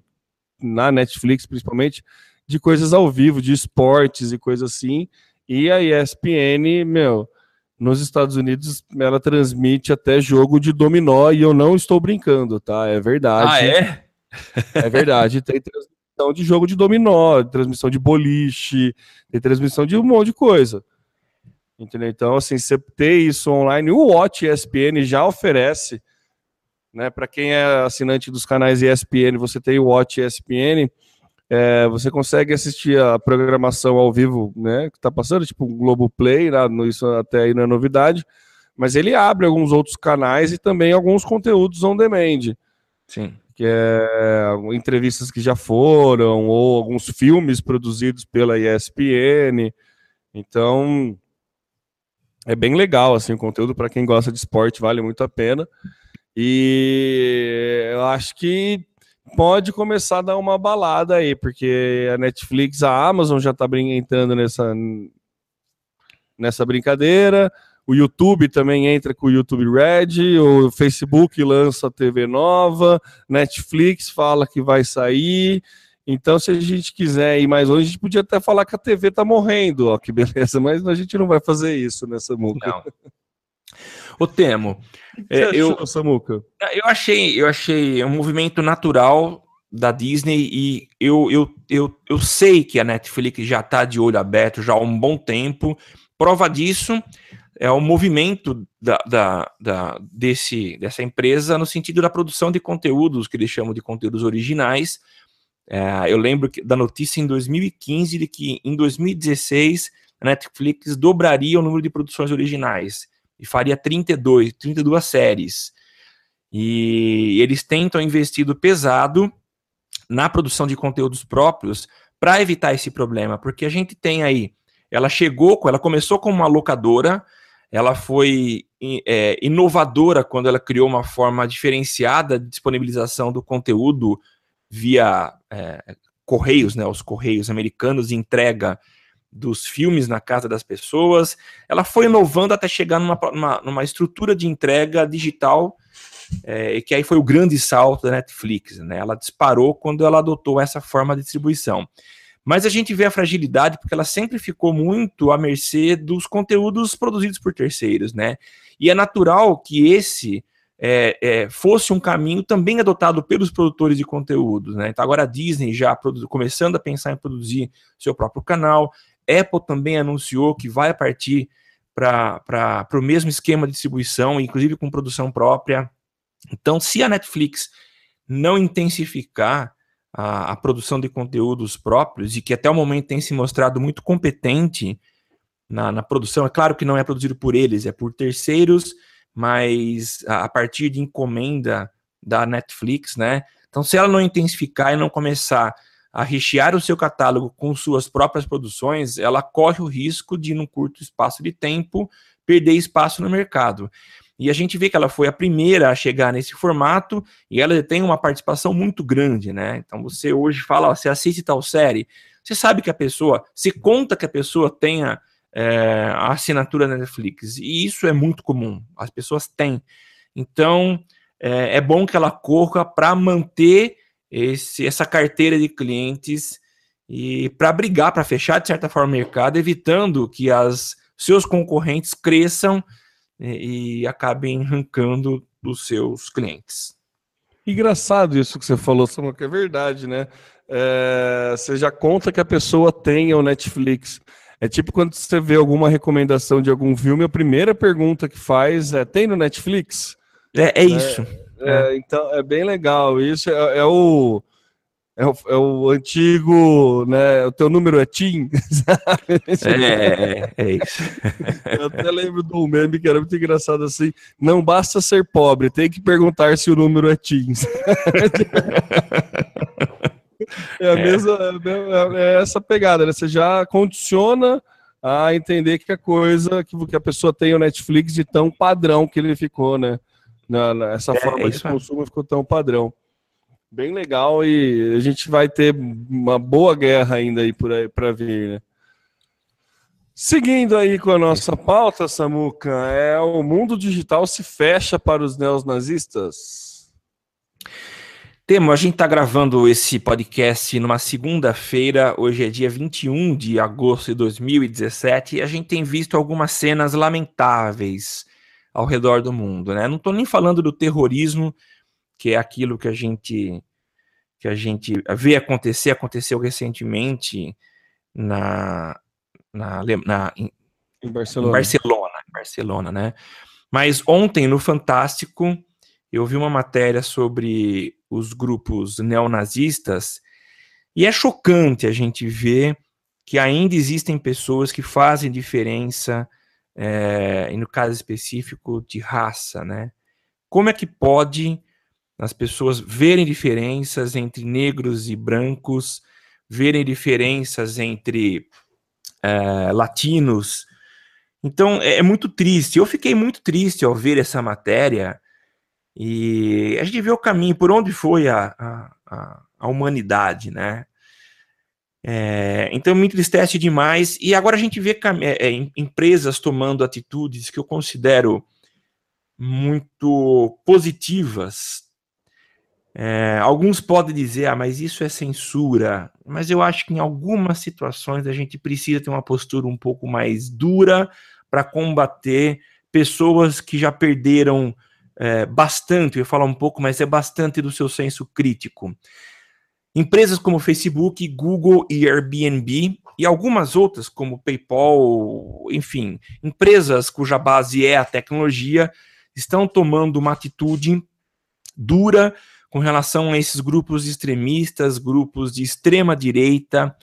na Netflix, principalmente, de coisas ao vivo, de esportes e coisas assim. E a ESPN, meu, nos Estados Unidos ela transmite até jogo de dominó e eu não estou brincando, tá? É verdade. Ah, é? É verdade. Tem transmissão de jogo de dominó, transmissão de boliche, tem transmissão de um monte de coisa. Entendeu? Então, assim, você ter isso online, o Watch ESPN já oferece, né? Para quem é assinante dos canais ESPN, você tem o Watch ESPN é, você consegue assistir a programação ao vivo, né? Que está passando, tipo um Globoplay, né, isso até aí não é novidade, mas ele abre alguns outros canais e também alguns conteúdos on demand. Sim. Que é entrevistas que já foram, ou alguns filmes produzidos pela ESPN. Então, é bem legal assim o conteúdo para quem gosta de esporte, vale muito a pena. E eu acho que pode começar a dar uma balada aí, porque a Netflix, a Amazon já está entrando nessa, nessa brincadeira. O YouTube também entra com o YouTube Red, o Facebook lança a TV nova, Netflix fala que vai sair. Então, se a gente quiser ir mais longe, a gente podia até falar que a TV está morrendo, ó, que beleza, mas a gente não vai fazer isso nessa música. Não. O Temo, é, eu, Samuca? eu achei, eu achei um movimento natural da Disney e eu, eu, eu, eu sei que a Netflix já está de olho aberto já há um bom tempo. Prova disso é o movimento da, da, da, desse, dessa empresa no sentido da produção de conteúdos, que eles chamam de conteúdos originais. É, eu lembro que, da notícia em 2015 de que em 2016 a Netflix dobraria o número de produções originais e faria 32, 32 séries. E eles tentam investido pesado na produção de conteúdos próprios para evitar esse problema, porque a gente tem aí, ela chegou, ela começou como uma locadora, ela foi é, inovadora quando ela criou uma forma diferenciada de disponibilização do conteúdo via é, correios, né, os correios americanos entrega dos filmes na casa das pessoas. Ela foi inovando até chegar numa, numa, numa estrutura de entrega digital, é, que aí foi o grande salto da Netflix. Né? Ela disparou quando ela adotou essa forma de distribuição. Mas a gente vê a fragilidade porque ela sempre ficou muito à mercê dos conteúdos produzidos por terceiros, né? E é natural que esse é, é, fosse um caminho também adotado pelos produtores de conteúdos, né? Então agora a Disney já começando a pensar em produzir seu próprio canal, Apple também anunciou que vai partir para o mesmo esquema de distribuição, inclusive com produção própria. Então, se a Netflix não intensificar a, a, produção de conteúdos próprios, e que até o momento tem se mostrado muito competente na, na produção, é claro que não é produzido por eles, é por terceiros, mas a, a partir de encomenda da Netflix, né? Então, se ela não intensificar e não começar a rechear o seu catálogo com suas próprias produções, ela corre o risco de, num curto espaço de tempo, perder espaço no mercado. E a gente vê que ela foi a primeira a chegar nesse formato e ela tem uma participação muito grande, né? Então você hoje fala, ó, você assiste tal série, você sabe que a pessoa, se conta que a pessoa tenha é, a assinatura da Netflix, e isso é muito comum, as pessoas têm. Então é, é bom que ela corra para manter esse, essa carteira de clientes e para brigar, para fechar de certa forma o mercado, evitando que as seus concorrentes cresçam e, e acabem arrancando dos seus clientes. Engraçado isso que você falou, Samuel, que é verdade, né? É, você já conta que a pessoa tenha o Netflix. É tipo quando você vê alguma recomendação de algum filme, a primeira pergunta que faz é: tem no Netflix? É, é isso. É, então, é bem legal. Isso é, é, o. é o, é o antigo, né? O teu número é TIM, sabe? É, é isso. Eu até lembro do meme que era muito engraçado assim. Não basta ser pobre, tem que perguntar se o número é TIM. É a é. mesma, é, é essa pegada, né? Você já condiciona a entender que a coisa que, que a pessoa tem o Netflix de tão padrão que ele ficou, né? Na, na essa é, forma de consumo ficou tão padrão. Bem legal e a gente vai ter uma boa guerra ainda aí por aí para vir, né? Seguindo aí com a nossa pauta, Samuca, é o mundo digital se fecha para os neonazistas? Temo, a gente está gravando esse podcast numa segunda-feira, hoje é dia 21 de agosto de 2017, e a gente tem visto algumas cenas lamentáveis ao redor do mundo, né? Não estou nem falando do terrorismo, que é aquilo que a gente que a gente vê acontecer, aconteceu recentemente na, na, na em, em, Barcelona. em Barcelona, em Barcelona, né? Mas ontem no Fantástico eu vi uma matéria sobre os grupos neonazistas e é chocante a gente ver que ainda existem pessoas que fazem diferença, é, e no caso específico de raça, né? Como é que pode as pessoas verem diferenças entre negros e brancos, verem diferenças entre é, latinos? Então é, é muito triste. Eu fiquei muito triste ao ver essa matéria e a gente vê o caminho, por onde foi a, a, a humanidade, né? É, então me entristece demais. E agora a gente vê é, é, empresas tomando atitudes que eu considero muito positivas. É, alguns podem dizer, ah, mas isso é censura. Mas eu acho que em algumas situações a gente precisa ter uma postura um pouco mais dura para combater pessoas que já perderam é, bastante, eu falar um pouco, mas é bastante do seu senso crítico. Empresas como Facebook, Google e Airbnb e algumas outras como PayPal, enfim, empresas cuja base é a tecnologia, estão tomando uma atitude dura com relação a esses grupos extremistas, grupos de extrema direita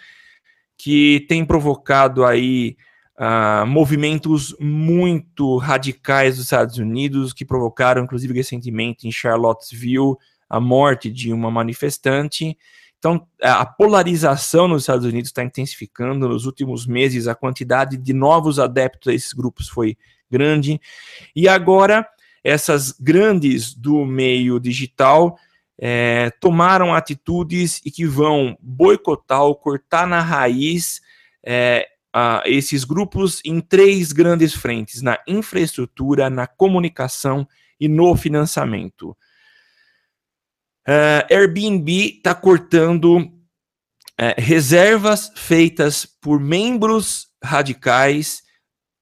que têm provocado aí uh, movimentos muito radicais dos Estados Unidos, que provocaram, inclusive, recentemente em Charlottesville, a morte de uma manifestante. Então, a polarização nos Estados Unidos está intensificando. Nos últimos meses, a quantidade de novos adeptos a esses grupos foi grande. E agora, essas grandes do meio digital é, tomaram atitudes e que vão boicotar ou cortar na raiz é, uh, esses grupos em três grandes frentes: na infraestrutura, na comunicação e no financiamento. Uh, Airbnb está cortando uh, reservas feitas por membros radicais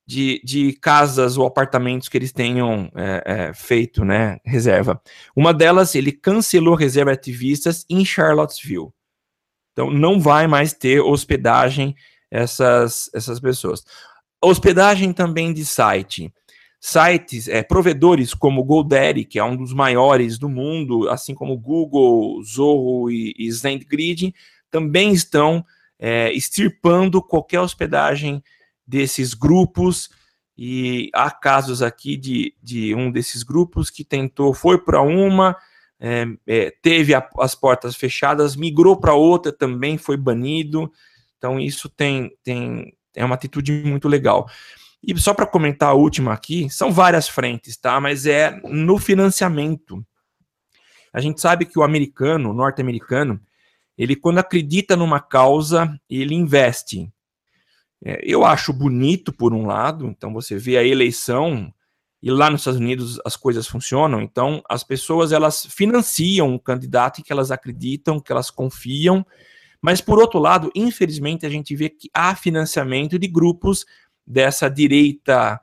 de, de, casas ou apartamentos que eles tenham é, é, feito, né, reserva. Uma delas, ele cancelou reserva ativistas em Charlottesville. Então, não vai mais ter hospedagem essas, essas pessoas. Hospedagem também de site. Sites, é, provedores como GoDaddy, que é um dos maiores do mundo, assim como Google, Zoho e, e ZendGrid, também estão é, extirpando qualquer hospedagem desses grupos. E há casos aqui de, de um desses grupos que tentou, foi para uma, é, é, teve a, as portas fechadas, migrou para outra, também foi banido. Então, isso tem, tem é uma atitude muito legal. E só para comentar a última aqui, são várias frentes, tá? Mas é no financiamento. A gente sabe que o americano, o norte-americano, ele quando acredita numa causa, ele investe. É, eu acho bonito por um lado, então você vê a eleição e lá nos Estados Unidos as coisas funcionam, então as pessoas elas financiam um candidato que elas acreditam, que elas confiam, mas, por outro lado, infelizmente, a gente vê que há financiamento de grupos dessa direita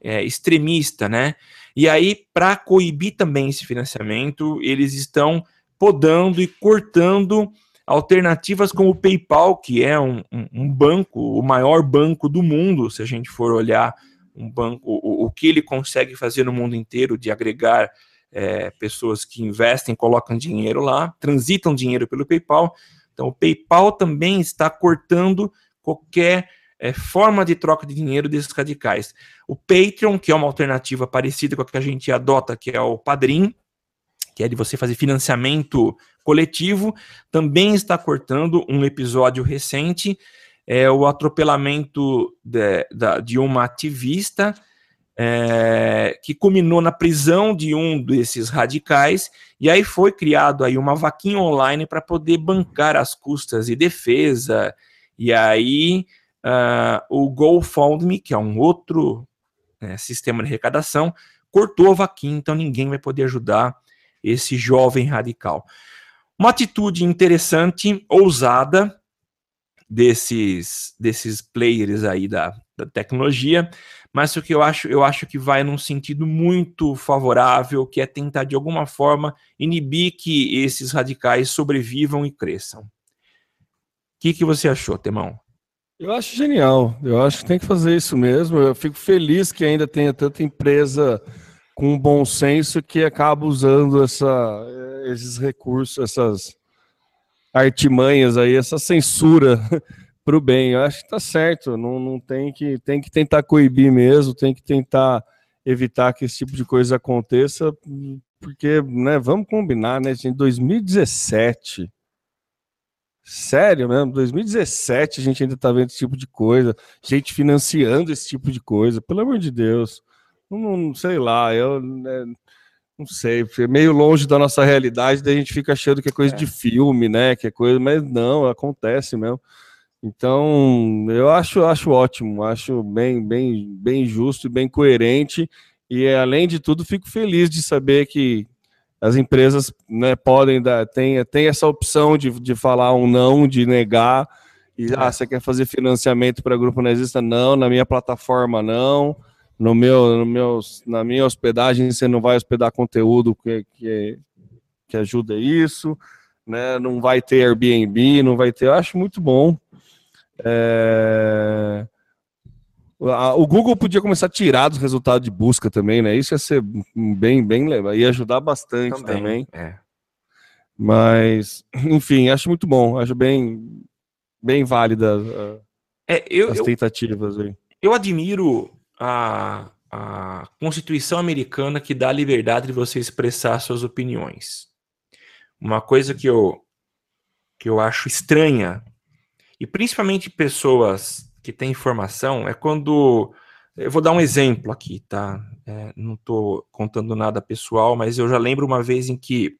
é, extremista, né? E aí, para coibir também esse financiamento, eles estão podando e cortando alternativas como o PayPal, que é um, um, um, banco, o maior banco do mundo, se a gente for olhar um banco, o, o que ele consegue fazer no mundo inteiro de agregar é, pessoas que investem, colocam dinheiro lá, transitam dinheiro pelo PayPal. Então, o PayPal também está cortando qualquer é, forma de troca de dinheiro desses radicais. O Patreon, que é uma alternativa parecida com a que a gente adota, que é o Padrim, que é de você fazer financiamento coletivo, também está cortando um episódio recente, é o atropelamento de, de uma ativista é, que culminou na prisão de um desses radicais, e aí foi criado aí uma vaquinha online para poder bancar as custas de defesa, e aí uh, o GoFundMe, que é um outro né, sistema de arrecadação, cortou a vaquinha, então ninguém vai poder ajudar esse jovem radical. Uma atitude interessante, ousada, desses, desses players aí da, da tecnologia, mas o que eu acho, eu acho que vai num sentido muito favorável, que é tentar de alguma forma inibir que esses radicais sobrevivam e cresçam. O que, que você achou, Temão? Eu acho genial. Eu acho que tem que fazer isso mesmo. Eu fico feliz que ainda tenha tanta empresa com bom senso que acaba usando essa, esses recursos, essas artimanhas aí, essa censura para o bem. Eu acho que tá certo, não, não tem que tem que tentar coibir mesmo, tem que tentar evitar que esse tipo de coisa aconteça, porque, né, vamos combinar, né, em 2017 Sério mesmo, 2017 a gente ainda tá vendo esse tipo de coisa, gente financiando esse tipo de coisa, pelo amor de Deus. Não, sei lá, eu né, não sei, é meio longe da nossa realidade, daí a gente fica achando que é coisa é. de filme, né? Que é coisa, mas não, acontece mesmo. Então, eu acho, acho ótimo, acho bem, bem, bem justo e bem coerente. E além de tudo, fico feliz de saber que as empresas né, podem dar, tem, tem essa opção de, de falar um não, de negar. E ah, você quer fazer financiamento para grupo nazista? Não, na minha plataforma não. No meu, no meu, na minha hospedagem você não vai hospedar conteúdo que, que, que ajuda isso, né? Não vai ter Airbnb, não vai ter. Eu acho muito bom. É... O Google podia começar a tirar dos resultados de busca também, né? Isso ia ser bem, bem legal, ia ajudar bastante também. também. É. Mas, enfim, acho muito bom, acho bem, bem válida é, eu, as tentativas aí. Eu admiro a, a Constituição americana que dá a liberdade de você expressar suas opiniões. Uma coisa que eu, que eu acho estranha e principalmente pessoas que têm informação, é quando. Eu vou dar um exemplo aqui, tá? É, não estou contando nada pessoal, mas eu já lembro uma vez em que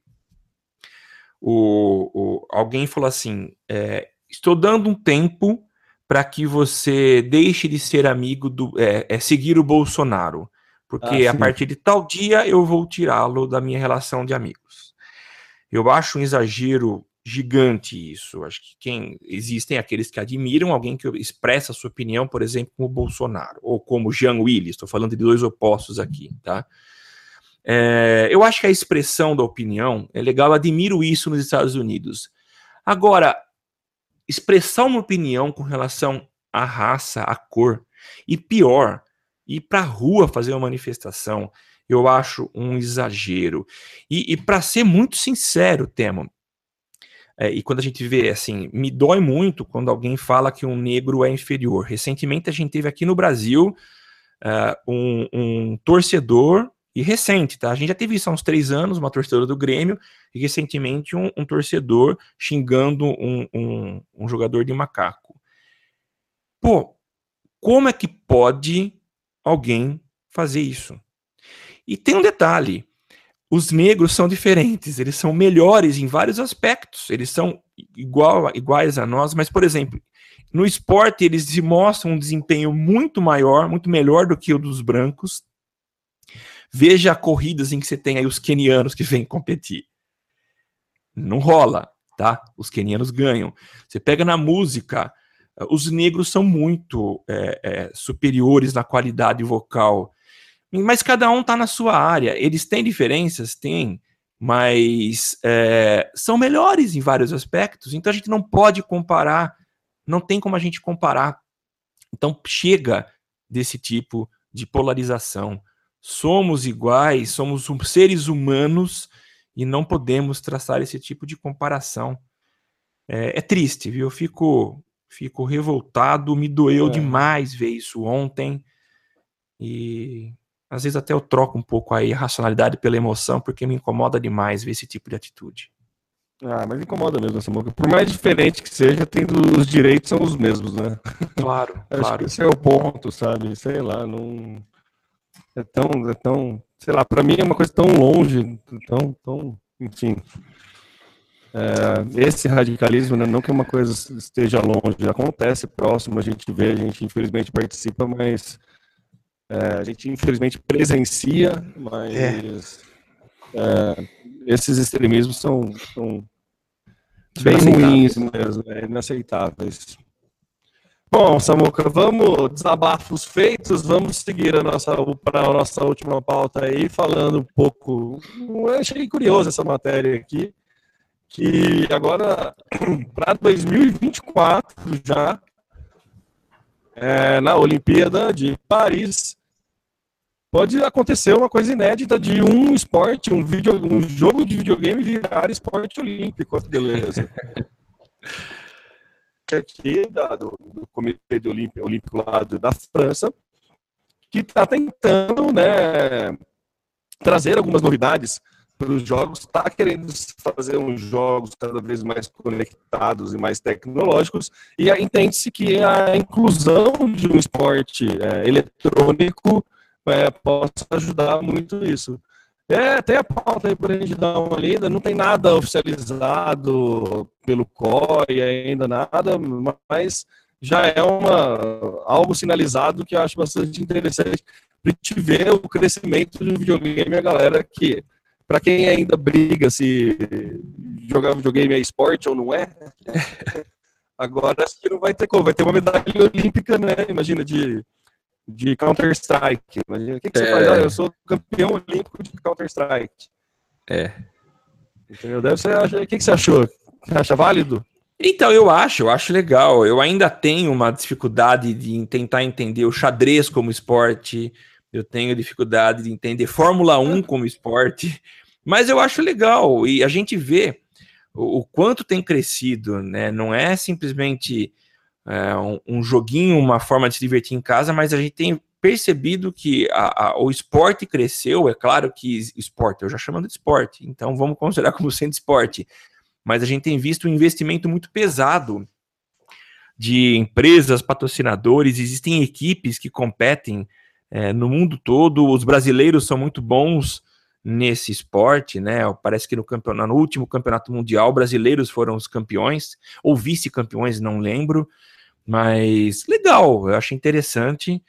o, o alguém falou assim: é, estou dando um tempo para que você deixe de ser amigo do. É, é seguir o Bolsonaro. Porque ah, a partir de tal dia eu vou tirá-lo da minha relação de amigos. Eu acho um exagero gigante isso. Acho que quem existem aqueles que admiram alguém que expressa sua opinião, por exemplo, como Bolsonaro ou como Jean Willis. Estou falando de dois opostos aqui, tá? É, eu acho que a expressão da opinião é legal. Eu admiro isso nos Estados Unidos. Agora, expressar uma opinião com relação à raça, à cor e pior, ir para a rua fazer uma manifestação, eu acho um exagero. E, e para ser muito sincero, Temo, é, e quando a gente vê, assim, me dói muito quando alguém fala que um negro é inferior. Recentemente a gente teve aqui no Brasil uh, um, um, torcedor, e recente, tá? A gente já teve isso há uns três anos, uma torcedora do Grêmio, e recentemente um, um torcedor xingando um, um jogador de macaco. Pô, como é que pode alguém fazer isso? E tem um detalhe: os negros são diferentes, eles são melhores em vários aspectos, eles são igual, iguais a nós, mas, por exemplo, no esporte eles mostram um desempenho muito maior, muito melhor do que o dos brancos. Veja corridas em que você tem aí os quenianos que vêm competir. Não rola, tá? Os quenianos ganham. Você pega na música, os negros são muito é, é, superiores na qualidade vocal mas cada um está na sua área. Eles têm diferenças? Tem, mas é, são melhores em vários aspectos. Então a gente não pode comparar, não tem como a gente comparar. Então chega desse tipo de polarização. Somos iguais, somos seres humanos e não podemos traçar esse tipo de comparação. É, é triste, viu? Eu fico, fico revoltado, me doeu é. demais ver isso ontem. E às vezes até eu troco um pouco aí a racionalidade pela emoção, porque me incomoda demais ver esse tipo de atitude. Ah, mas incomoda mesmo essa boca. Por mais diferente que seja, tendo os direitos são os mesmos, né? Claro, Acho claro. que esse é o ponto, sabe? Sei lá, não é tão, é tão, sei lá, para mim é uma coisa tão longe, tão, tão, enfim. É, esse radicalismo, né, não que uma coisa esteja longe, acontece próximo, a gente vê, a gente infelizmente participa, mas é, a gente infelizmente presencia, mas é. é esses extremismos são, são bem ruins mesmo, é, inaceitáveis. Bom, Samuca, vamos, desabafos feitos, vamos seguir a nossa, para a nossa última pauta aí, falando um pouco. Eu achei curioso essa matéria aqui, que agora, para 2024 já, é, na Olimpíada de Paris, pode acontecer uma coisa inédita de um esporte, um, video, um jogo de videogame virar esporte olímpico. Beleza. aqui da, do, do, Comitê Olímpico, Olímpico lá da França, que está tentando né, trazer algumas novidades para os jogos, está querendo fazer uns jogos cada vez mais conectados e mais tecnológicos, e entende-se que a inclusão de um esporte é, eletrônico é, possa ajudar muito isso. É, tem a pauta aí para a gente dar uma lida, não tem nada oficializado pelo COI ainda nada, mas já é uma, algo sinalizado que eu acho bastante interessante para gente ver o crescimento do videogame, a galera que, para quem ainda briga se jogar videogame é esporte ou não é, agora acho que não vai ter como, vai ter uma medalha olímpica, né? Imagina, de de Counter-Strike. O que, que você é... faz? Ah, eu sou campeão olímpico de Counter-Strike. É. Entendeu? Deve ser, o que, que você achou? Você acha válido? Então, eu acho, eu acho legal. Eu ainda tenho uma dificuldade de tentar entender o xadrez como esporte, eu tenho dificuldade de entender Fórmula 1 como esporte, mas eu acho legal. E a gente vê o, o quanto tem crescido, né? Não é simplesmente é, um, um, joguinho, uma forma de se divertir em casa, mas a gente tem percebido que a, a, o esporte cresceu. É claro que esporte, eu já chamando de esporte, então vamos considerar como sendo esporte, mas a gente tem visto um investimento muito pesado de empresas, patrocinadores, existem equipes que competem é, no mundo todo, os brasileiros são muito bons nesse esporte, né? Parece que no, campeonato, no último campeonato mundial, brasileiros foram os campeões, ou vice-campeões, não lembro. Mas legal, eu acho interessante.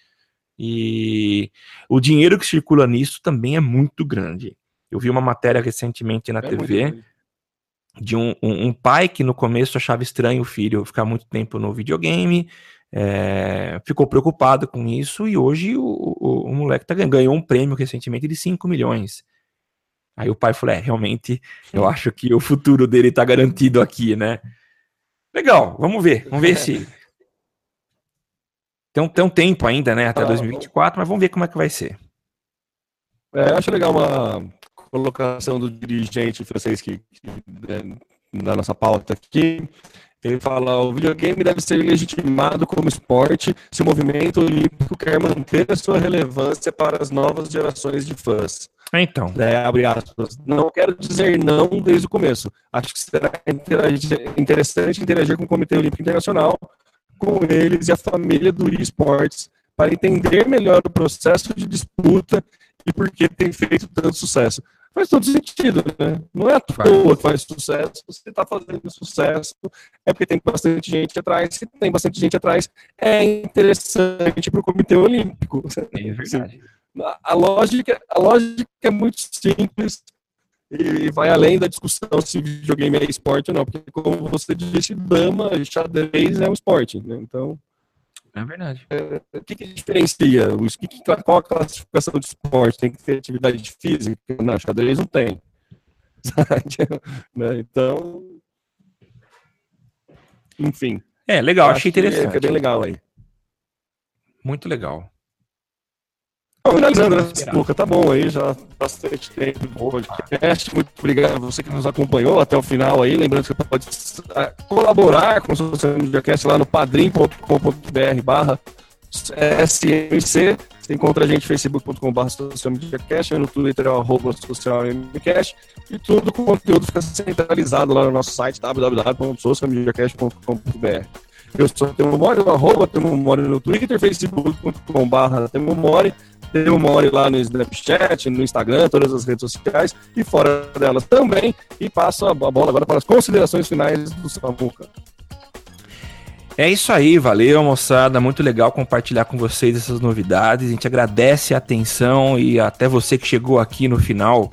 E o dinheiro que circula nisso também é muito grande. Eu vi uma matéria recentemente na é TV de um, um, um, pai que no começo achava estranho o filho ficar muito tempo no videogame, é, ficou preocupado com isso e hoje o, o, o moleque tá, ganhou um prêmio recentemente de 5 milhões. Aí o pai falou: é, realmente, eu acho que o futuro dele tá garantido aqui, né? Legal, vamos ver, vamos ver se tem um, tem um tempo ainda, né? Até ah, 2024, mas vamos ver como é que vai ser. É, acho legal uma colocação do dirigente francês que, que é, na nossa pauta aqui. Ele fala: o videogame deve ser legitimado como esporte se o movimento olímpico quer manter a sua relevância para as novas gerações de fãs. Então. É, abre aspas. Não quero dizer não desde o começo. Acho que será interessante interagir com o Comitê Olímpico Internacional com eles e a família do esportes para entender melhor o processo de disputa e por que tem feito tanto sucesso. Faz todo sentido, né? Não é à toa que faz sucesso. Se está fazendo sucesso, é porque tem bastante gente atrás. Se tem bastante gente atrás, é interessante para o Comitê Olímpico. É verdade. A lógica, a lógica é muito simples e vai além da discussão se videogame é esporte ou não, porque como você disse, dama, xadrez é um esporte, né? Então, é verdade. É, o que, que diferencia? O, que, qual a classificação de esporte? Tem que ter atividade física? Não, xadrez não tem. né? Então, enfim. É, legal, achei interessante. É, é bem legal aí. Muito legal. Finalizando, né? Luca, tá bom aí, já bastante tempo no podcast. Muito obrigado a você que nos acompanhou até o final aí. Lembrando que você pode colaborar com o Social Media Cast lá no padrim.com.br barra SMC. Você encontra a gente no facebook.com.br socialmediacast, no Twitter arroba socialmediacast e todo o conteúdo fica centralizado lá no nosso site www.socialmediacast.com.br. Eu sou o Temo Mori, o arroba Temo Mori no Twitter, facebook.com.br Temo Mori, Temo Mori lá no Snapchat, no Instagram, todas as redes sociais e fora delas também. E passo a bola agora para as considerações finais do Samuca. É isso aí, valeu moçada, muito legal compartilhar com vocês essas novidades. A gente agradece a atenção e até você que chegou aqui no final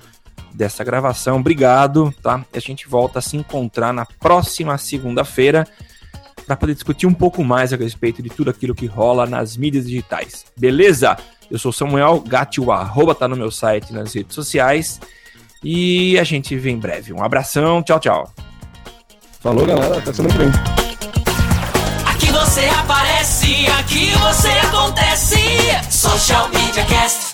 dessa gravação, obrigado, tá? A gente volta a se encontrar na próxima segunda-feira para poder discutir um pouco mais a respeito de tudo aquilo que rola nas mídias digitais. Beleza? Eu sou Samuel Gatti, o arroba tá no meu site nas redes sociais. E a gente vê em breve. Um abração, tchau, tchau. Falou, galera. Até semana que vem você aparece, aqui você acontece. Social Media Cast.